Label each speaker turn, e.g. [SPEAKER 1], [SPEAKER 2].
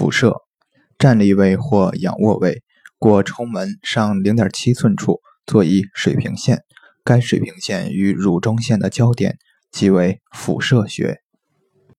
[SPEAKER 1] 辐射站立位或仰卧位过冲门上零点七寸处做一水平线。该水平线与乳中线的交点即为辐射穴